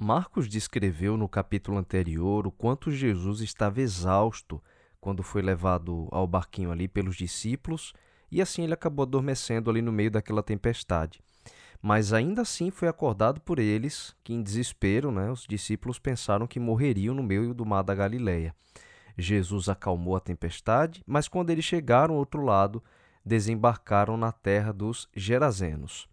Marcos descreveu no capítulo anterior o quanto Jesus estava exausto quando foi levado ao barquinho ali pelos discípulos e assim ele acabou adormecendo ali no meio daquela tempestade. Mas ainda assim foi acordado por eles, que em desespero, né, os discípulos pensaram que morreriam no meio do mar da Galileia. Jesus acalmou a tempestade, mas quando eles chegaram ao outro lado, desembarcaram na terra dos Gerazenos.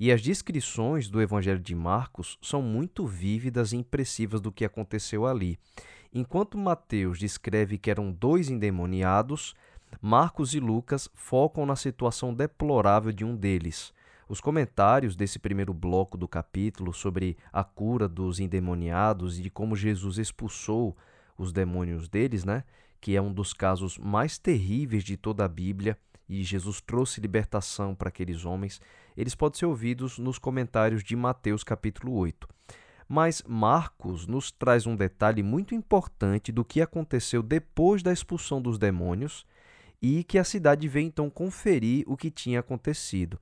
E as descrições do Evangelho de Marcos são muito vívidas e impressivas do que aconteceu ali. Enquanto Mateus descreve que eram dois endemoniados, Marcos e Lucas focam na situação deplorável de um deles. Os comentários desse primeiro bloco do capítulo sobre a cura dos endemoniados e de como Jesus expulsou os demônios deles, né? Que é um dos casos mais terríveis de toda a Bíblia e Jesus trouxe libertação para aqueles homens, eles podem ser ouvidos nos comentários de Mateus capítulo 8. Mas Marcos nos traz um detalhe muito importante do que aconteceu depois da expulsão dos demônios e que a cidade veio então conferir o que tinha acontecido.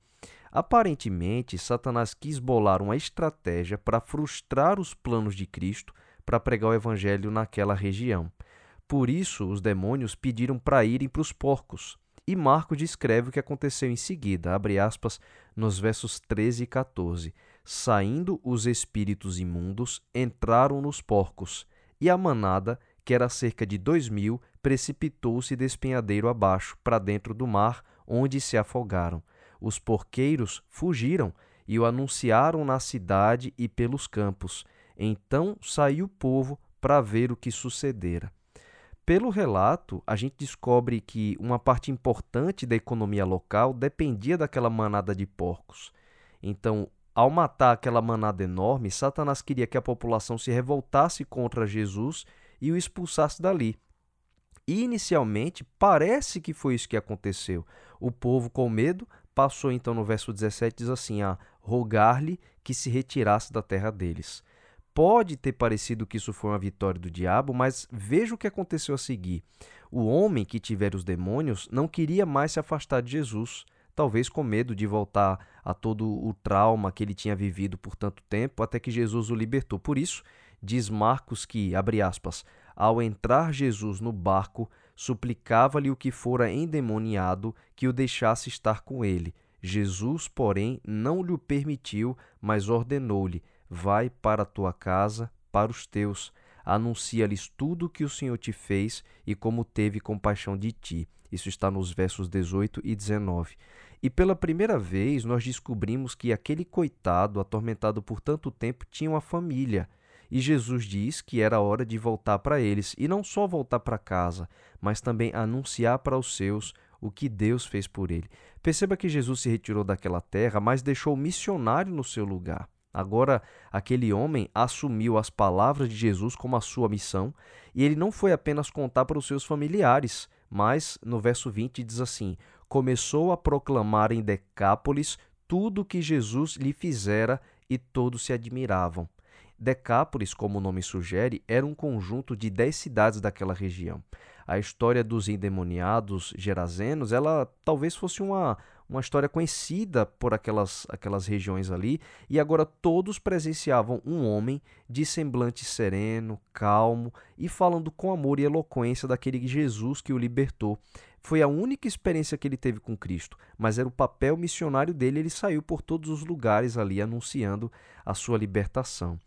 Aparentemente, Satanás quis bolar uma estratégia para frustrar os planos de Cristo para pregar o evangelho naquela região. Por isso, os demônios pediram para irem para os porcos. E Marcos descreve o que aconteceu em seguida, abre aspas, nos versos 13 e 14. Saindo os espíritos imundos, entraram nos porcos, e a manada, que era cerca de dois mil, precipitou-se despenhadeiro abaixo, para dentro do mar, onde se afogaram. Os porqueiros fugiram e o anunciaram na cidade e pelos campos. Então saiu o povo para ver o que sucedera. Pelo relato, a gente descobre que uma parte importante da economia local dependia daquela manada de porcos. Então, ao matar aquela manada enorme, Satanás queria que a população se revoltasse contra Jesus e o expulsasse dali. E inicialmente parece que foi isso que aconteceu. O povo, com medo, passou então no verso 17, diz assim: a rogar-lhe que se retirasse da terra deles. Pode ter parecido que isso foi uma vitória do diabo, mas veja o que aconteceu a seguir. O homem que tivera os demônios não queria mais se afastar de Jesus, talvez com medo de voltar a todo o trauma que ele tinha vivido por tanto tempo, até que Jesus o libertou. Por isso, diz Marcos que, abre aspas, ao entrar Jesus no barco, suplicava-lhe o que fora endemoniado que o deixasse estar com ele. Jesus, porém, não lhe permitiu, mas ordenou-lhe: Vai para a tua casa, para os teus, anuncia-lhes tudo o que o Senhor te fez e como teve compaixão de ti. Isso está nos versos 18 e 19. E pela primeira vez nós descobrimos que aquele coitado, atormentado por tanto tempo, tinha uma família. E Jesus diz que era hora de voltar para eles, e não só voltar para casa, mas também anunciar para os seus o que Deus fez por ele. Perceba que Jesus se retirou daquela terra, mas deixou o missionário no seu lugar. Agora, aquele homem assumiu as palavras de Jesus como a sua missão e ele não foi apenas contar para os seus familiares, mas no verso 20 diz assim: começou a proclamar em Decápolis tudo o que Jesus lhe fizera e todos se admiravam. Decápolis, como o nome sugere, era um conjunto de dez cidades daquela região. A história dos endemoniados gerazenos, ela talvez fosse uma, uma história conhecida por aquelas, aquelas regiões ali, e agora todos presenciavam um homem de semblante sereno, calmo e falando com amor e eloquência daquele Jesus que o libertou. Foi a única experiência que ele teve com Cristo, mas era o papel missionário dele, ele saiu por todos os lugares ali anunciando a sua libertação.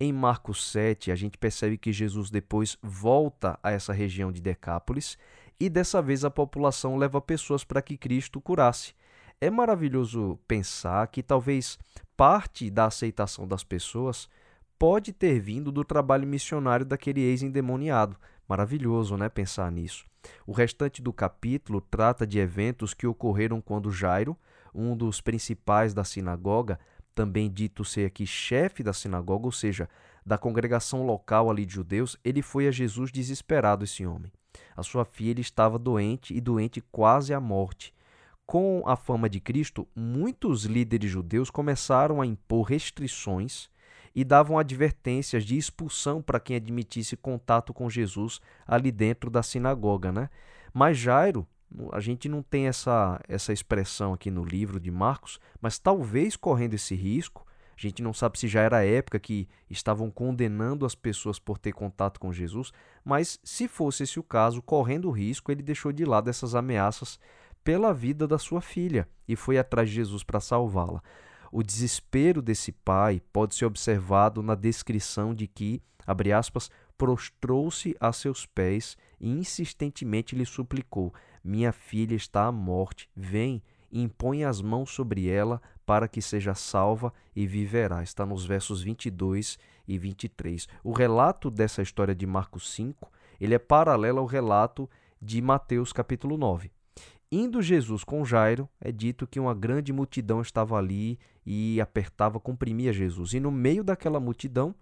Em Marcos 7, a gente percebe que Jesus depois volta a essa região de Decápolis e dessa vez a população leva pessoas para que Cristo curasse. É maravilhoso pensar que talvez parte da aceitação das pessoas pode ter vindo do trabalho missionário daquele ex-endemoniado. Maravilhoso, né, pensar nisso. O restante do capítulo trata de eventos que ocorreram quando Jairo, um dos principais da sinagoga, também dito ser aqui chefe da sinagoga, ou seja, da congregação local ali de judeus, ele foi a Jesus desesperado, esse homem. A sua filha estava doente e doente quase à morte. Com a fama de Cristo, muitos líderes judeus começaram a impor restrições e davam advertências de expulsão para quem admitisse contato com Jesus ali dentro da sinagoga, né? Mas Jairo, a gente não tem essa, essa expressão aqui no livro de Marcos, mas talvez correndo esse risco, A gente não sabe se já era a época que estavam condenando as pessoas por ter contato com Jesus, mas se fosse esse o caso, correndo o risco, ele deixou de lado essas ameaças pela vida da sua filha e foi atrás de Jesus para salvá-la. O desespero desse pai pode ser observado na descrição de que, abre aspas, prostrou-se a seus pés e insistentemente lhe suplicou: Minha filha está à morte, vem impõe as mãos sobre ela para que seja salva e viverá. Está nos versos 22 e 23. O relato dessa história de Marcos 5, ele é paralelo ao relato de Mateus capítulo 9. Indo Jesus com Jairo, é dito que uma grande multidão estava ali e apertava, comprimia Jesus. E no meio daquela multidão,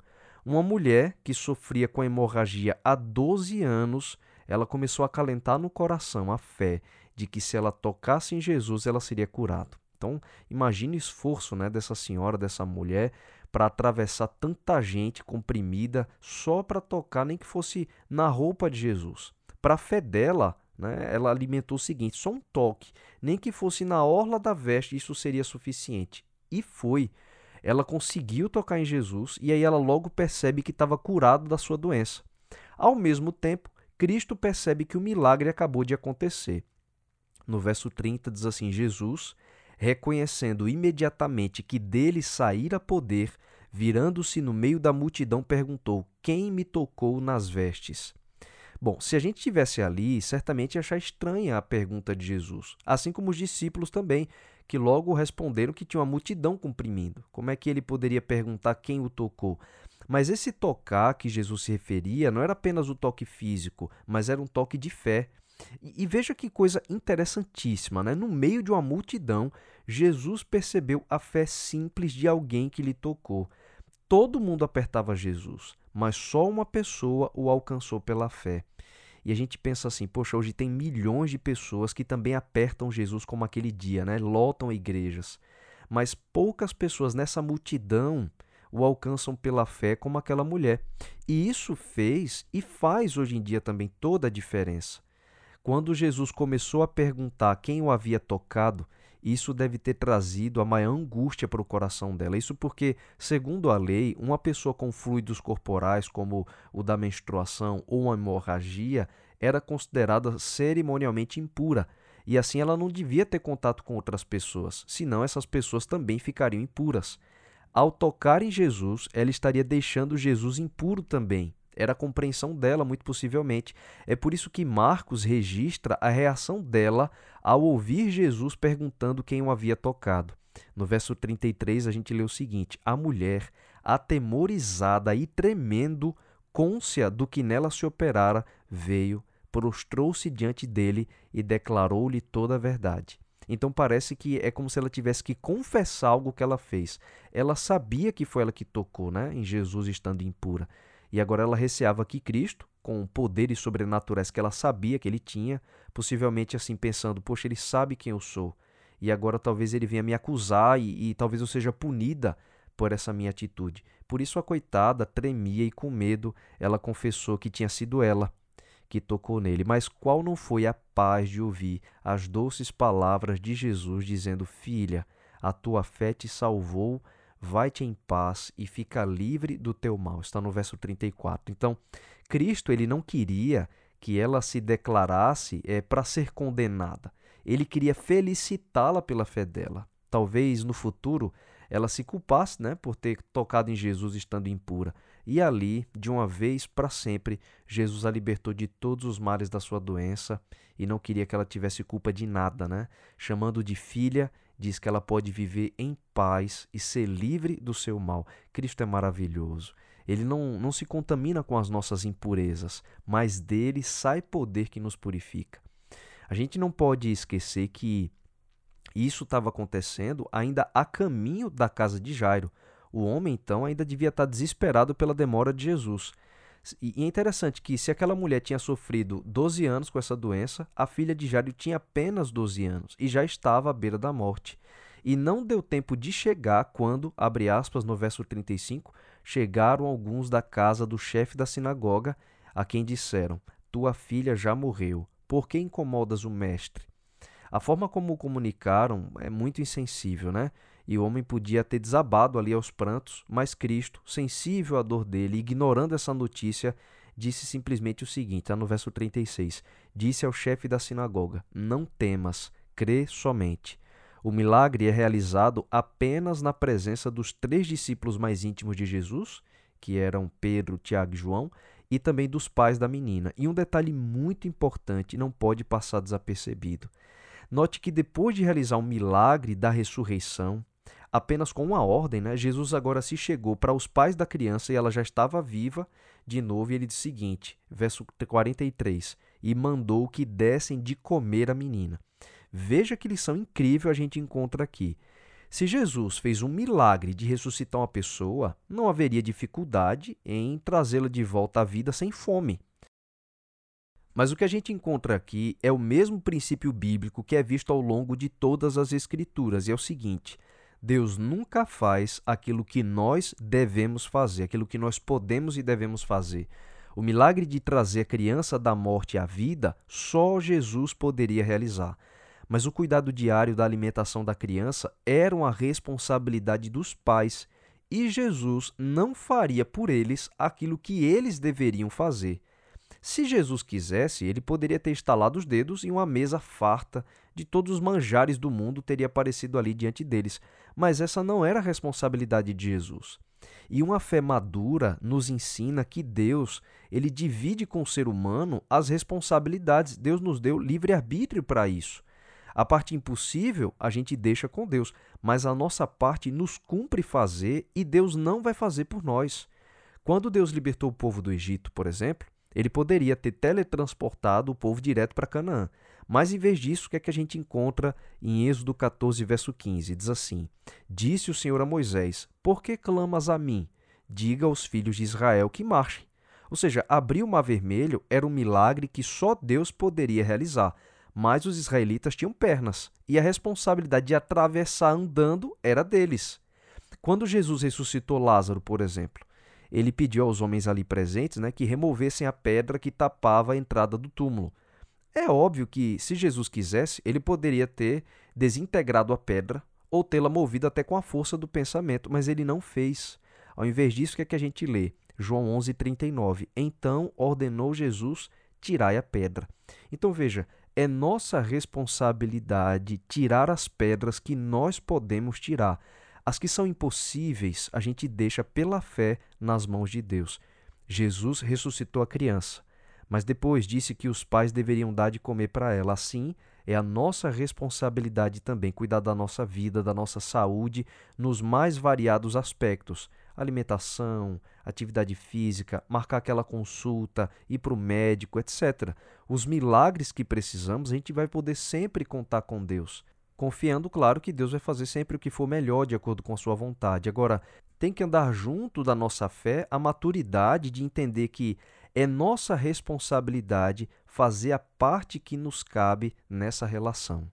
uma mulher que sofria com hemorragia há 12 anos, ela começou a calentar no coração a fé de que se ela tocasse em Jesus, ela seria curada. Então, imagine o esforço né, dessa senhora, dessa mulher, para atravessar tanta gente comprimida só para tocar, nem que fosse na roupa de Jesus. Para a fé dela, né, ela alimentou o seguinte: só um toque, nem que fosse na orla da veste, isso seria suficiente. E foi. Ela conseguiu tocar em Jesus e aí ela logo percebe que estava curado da sua doença. Ao mesmo tempo, Cristo percebe que o milagre acabou de acontecer. No verso 30 diz assim: Jesus, reconhecendo imediatamente que dele saíra poder, virando-se no meio da multidão, perguntou: Quem me tocou nas vestes? Bom, se a gente estivesse ali, certamente ia achar estranha a pergunta de Jesus, assim como os discípulos também, que logo responderam que tinha uma multidão comprimindo. Como é que ele poderia perguntar quem o tocou? Mas esse tocar que Jesus se referia não era apenas o toque físico, mas era um toque de fé. E, e veja que coisa interessantíssima, né? No meio de uma multidão, Jesus percebeu a fé simples de alguém que lhe tocou. Todo mundo apertava Jesus, mas só uma pessoa o alcançou pela fé. E a gente pensa assim, poxa, hoje tem milhões de pessoas que também apertam Jesus como aquele dia, né? Lotam igrejas. Mas poucas pessoas nessa multidão o alcançam pela fé como aquela mulher. E isso fez e faz hoje em dia também toda a diferença. Quando Jesus começou a perguntar quem o havia tocado, isso deve ter trazido a maior angústia para o coração dela. Isso porque, segundo a lei, uma pessoa com fluidos corporais, como o da menstruação ou uma hemorragia, era considerada cerimonialmente impura. E assim ela não devia ter contato com outras pessoas, senão essas pessoas também ficariam impuras. Ao tocar em Jesus, ela estaria deixando Jesus impuro também. Era a compreensão dela, muito possivelmente. É por isso que Marcos registra a reação dela ao ouvir Jesus perguntando quem o havia tocado. No verso 33, a gente lê o seguinte: A mulher, atemorizada e tremendo, côncia do que nela se operara, veio, prostrou-se diante dele e declarou-lhe toda a verdade. Então parece que é como se ela tivesse que confessar algo que ela fez. Ela sabia que foi ela que tocou, né, em Jesus estando impura. E agora ela receava que Cristo, com poderes sobrenaturais que ela sabia que ele tinha, possivelmente assim pensando: poxa, ele sabe quem eu sou. E agora talvez ele venha me acusar e, e talvez eu seja punida por essa minha atitude. Por isso a coitada tremia e com medo ela confessou que tinha sido ela que tocou nele. Mas qual não foi a paz de ouvir as doces palavras de Jesus dizendo: Filha, a tua fé te salvou vai-te em paz e fica livre do teu mal. Está no verso 34. Então, Cristo ele não queria que ela se declarasse é, para ser condenada. Ele queria felicitá-la pela fé dela. Talvez no futuro ela se culpasse né, por ter tocado em Jesus estando impura. E ali, de uma vez para sempre, Jesus a libertou de todos os males da sua doença e não queria que ela tivesse culpa de nada, né? Chamando de filha diz que ela pode viver em paz e ser livre do seu mal. Cristo é maravilhoso. Ele não, não se contamina com as nossas impurezas, mas dele sai poder que nos purifica. A gente não pode esquecer que isso estava acontecendo ainda a caminho da casa de Jairo. O homem, então, ainda devia estar desesperado pela demora de Jesus. E é interessante que, se aquela mulher tinha sofrido 12 anos com essa doença, a filha de Jairo tinha apenas 12 anos e já estava à beira da morte. E não deu tempo de chegar quando, abre aspas no verso 35, chegaram alguns da casa do chefe da sinagoga, a quem disseram: Tua filha já morreu, por que incomodas o mestre? A forma como comunicaram é muito insensível, né? E o homem podia ter desabado ali aos prantos, mas Cristo, sensível à dor dele, ignorando essa notícia, disse simplesmente o seguinte, está no verso 36, disse ao chefe da sinagoga, não temas, crê somente. O milagre é realizado apenas na presença dos três discípulos mais íntimos de Jesus, que eram Pedro, Tiago e João, e também dos pais da menina. E um detalhe muito importante não pode passar desapercebido. Note que depois de realizar o milagre da ressurreição, apenas com uma ordem, né, Jesus agora se chegou para os pais da criança e ela já estava viva de novo, e ele diz o seguinte, verso 43, e mandou que dessem de comer a menina. Veja que lição incrível a gente encontra aqui. Se Jesus fez um milagre de ressuscitar uma pessoa, não haveria dificuldade em trazê-la de volta à vida sem fome. Mas o que a gente encontra aqui é o mesmo princípio bíblico que é visto ao longo de todas as Escrituras, e é o seguinte: Deus nunca faz aquilo que nós devemos fazer, aquilo que nós podemos e devemos fazer. O milagre de trazer a criança da morte à vida, só Jesus poderia realizar mas o cuidado diário da alimentação da criança era uma responsabilidade dos pais e Jesus não faria por eles aquilo que eles deveriam fazer. Se Jesus quisesse, ele poderia ter estalado os dedos e uma mesa farta de todos os manjares do mundo teria aparecido ali diante deles, mas essa não era a responsabilidade de Jesus. E uma fé madura nos ensina que Deus, ele divide com o ser humano as responsabilidades. Deus nos deu livre arbítrio para isso. A parte impossível a gente deixa com Deus, mas a nossa parte nos cumpre fazer e Deus não vai fazer por nós. Quando Deus libertou o povo do Egito, por exemplo, ele poderia ter teletransportado o povo direto para Canaã. Mas em vez disso, o que é que a gente encontra em Êxodo 14, verso 15? Diz assim: Disse o Senhor a Moisés: Por que clamas a mim? Diga aos filhos de Israel que marchem. Ou seja, abrir o mar vermelho era um milagre que só Deus poderia realizar mas os israelitas tinham pernas e a responsabilidade de atravessar andando era deles. Quando Jesus ressuscitou Lázaro, por exemplo, ele pediu aos homens ali presentes né, que removessem a pedra que tapava a entrada do túmulo. É óbvio que, se Jesus quisesse, ele poderia ter desintegrado a pedra ou tê-la movido até com a força do pensamento, mas ele não fez. Ao invés disso, o que, é que a gente lê? João 11:39. Então ordenou Jesus: tirai a pedra. Então veja, é nossa responsabilidade tirar as pedras que nós podemos tirar. As que são impossíveis, a gente deixa pela fé nas mãos de Deus. Jesus ressuscitou a criança, mas depois disse que os pais deveriam dar de comer para ela. Assim, é a nossa responsabilidade também cuidar da nossa vida, da nossa saúde, nos mais variados aspectos alimentação, atividade física, marcar aquela consulta, ir para o médico, etc. Os milagres que precisamos, a gente vai poder sempre contar com Deus. Confiando, claro, que Deus vai fazer sempre o que for melhor de acordo com a sua vontade. Agora, tem que andar junto da nossa fé a maturidade de entender que é nossa responsabilidade fazer a parte que nos cabe nessa relação.